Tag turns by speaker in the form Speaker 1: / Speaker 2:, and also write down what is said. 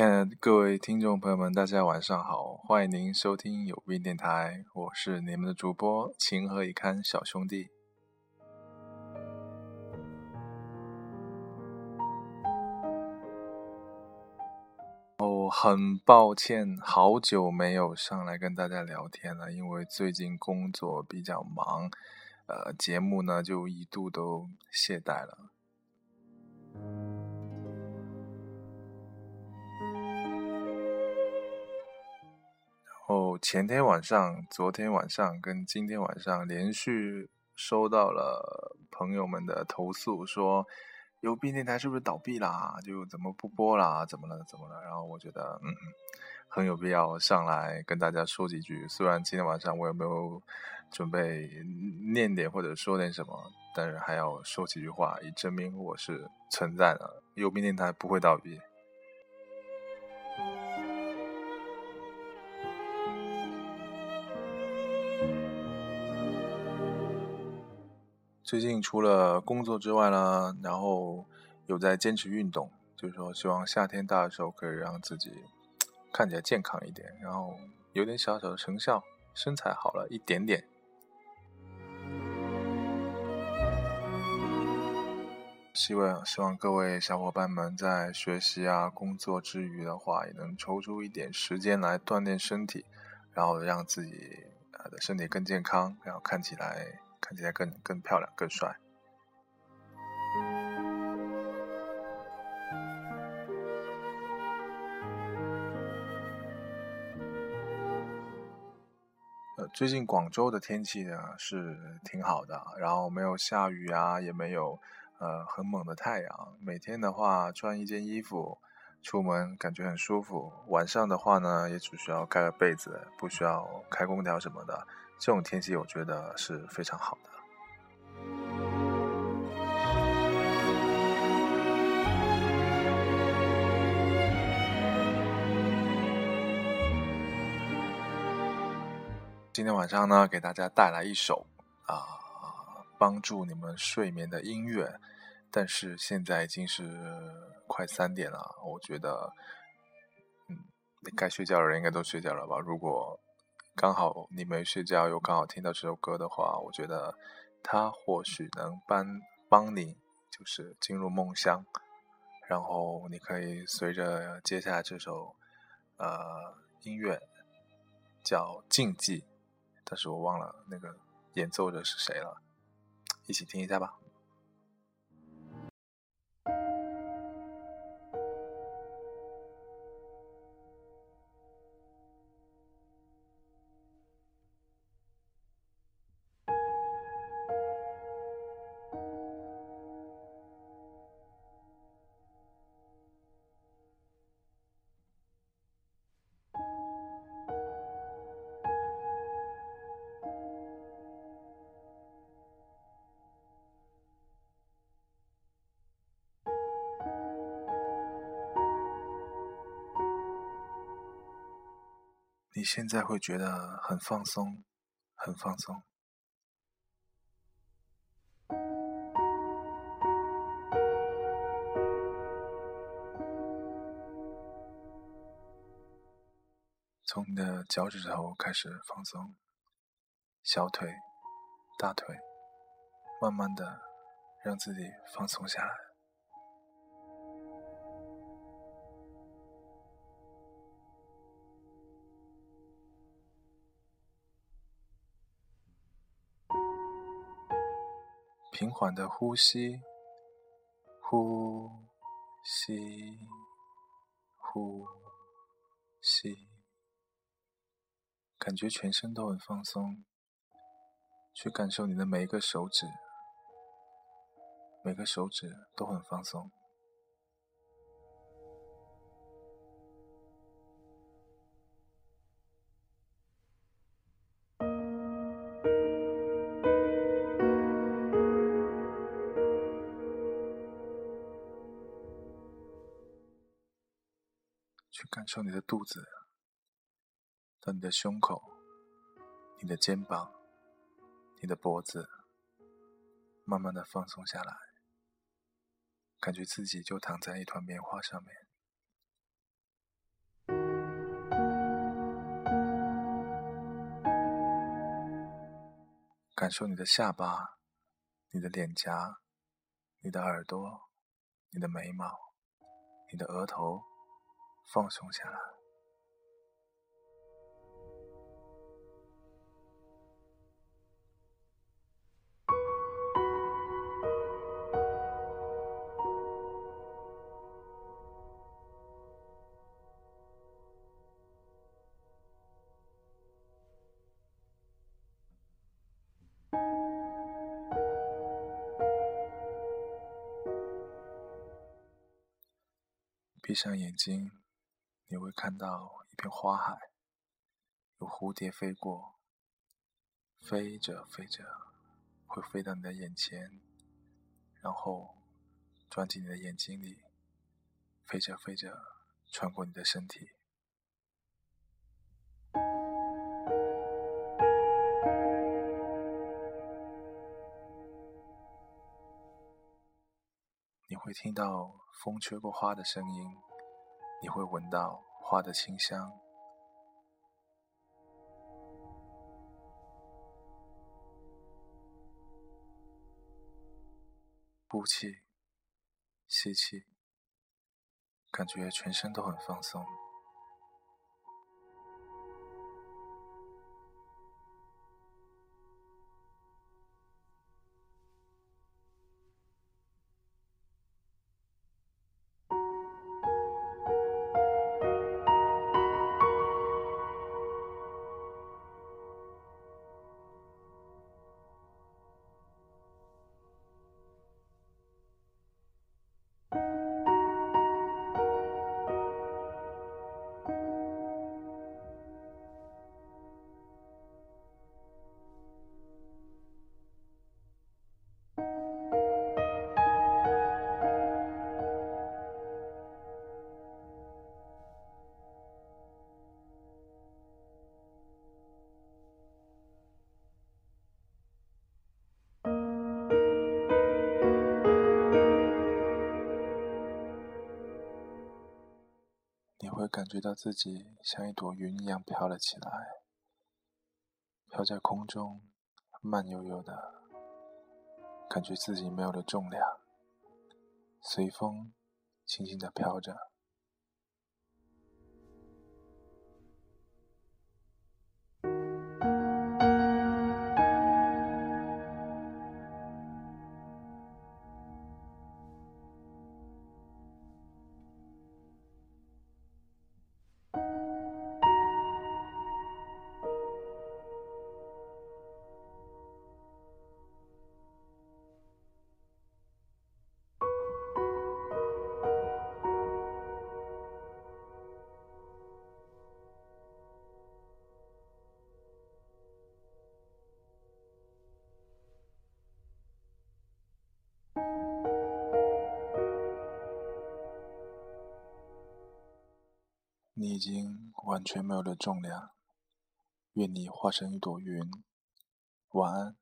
Speaker 1: 看各位听众朋友们，大家晚上好，欢迎您收听有病电台，我是你们的主播情何以堪小兄弟。哦，很抱歉，好久没有上来跟大家聊天了，因为最近工作比较忙，呃，节目呢就一度都懈怠了。前天晚上、昨天晚上跟今天晚上连续收到了朋友们的投诉，说有病电台是不是倒闭啦？就怎么不播啦？怎么了？怎么了？然后我觉得，嗯，很有必要上来跟大家说几句。虽然今天晚上我也没有准备念点或者说点什么，但是还要说几句话，以证明我是存在的。有病电台不会倒闭。最近除了工作之外呢，然后有在坚持运动，就是说希望夏天到的时候可以让自己看起来健康一点，然后有点小小的成效，身材好了一点点。希望希望各位小伙伴们在学习啊、工作之余的话，也能抽出一点时间来锻炼身体，然后让自己的身体更健康，然后看起来。看起来更更漂亮、更帅。呃，最近广州的天气呢是挺好的，然后没有下雨啊，也没有呃很猛的太阳。每天的话穿一件衣服出门，感觉很舒服。晚上的话呢，也只需要盖个被子，不需要开空调什么的。这种天气我觉得是非常好的。今天晚上呢，给大家带来一首啊帮助你们睡眠的音乐。但是现在已经是快三点了，我觉得，嗯，该睡觉的人应该都睡觉了吧？如果刚好你没睡觉，又刚好听到这首歌的话，我觉得它或许能帮帮你，就是进入梦乡，然后你可以随着接下来这首呃音乐叫禁忌，但是我忘了那个演奏者是谁了，一起听一下吧。你现在会觉得很放松，很放松。从你的脚趾头开始放松，小腿、大腿，慢慢的让自己放松下来。平缓的呼吸，呼吸，呼吸，感觉全身都很放松。去感受你的每一个手指，每个手指都很放松。去感受你的肚子，到你的胸口，你的肩膀，你的脖子，慢慢的放松下来，感觉自己就躺在一团棉花上面。感受你的下巴，你的脸颊，你的耳朵，你的眉毛，你的额头。放松下来。闭上眼睛，你会看到一片花海，有蝴蝶飞过，飞着飞着，会飞到你的眼前，然后钻进你的眼睛里，飞着飞着，穿过你的身体。你会听到。风吹过花的声音，你会闻到花的清香。呼气，吸气，感觉全身都很放松。你会感觉到自己像一朵云一样飘了起来，飘在空中，慢悠悠的，感觉自己没有了重量，随风轻轻的飘着。已经完全没有了重量，愿你化成一朵云，晚安。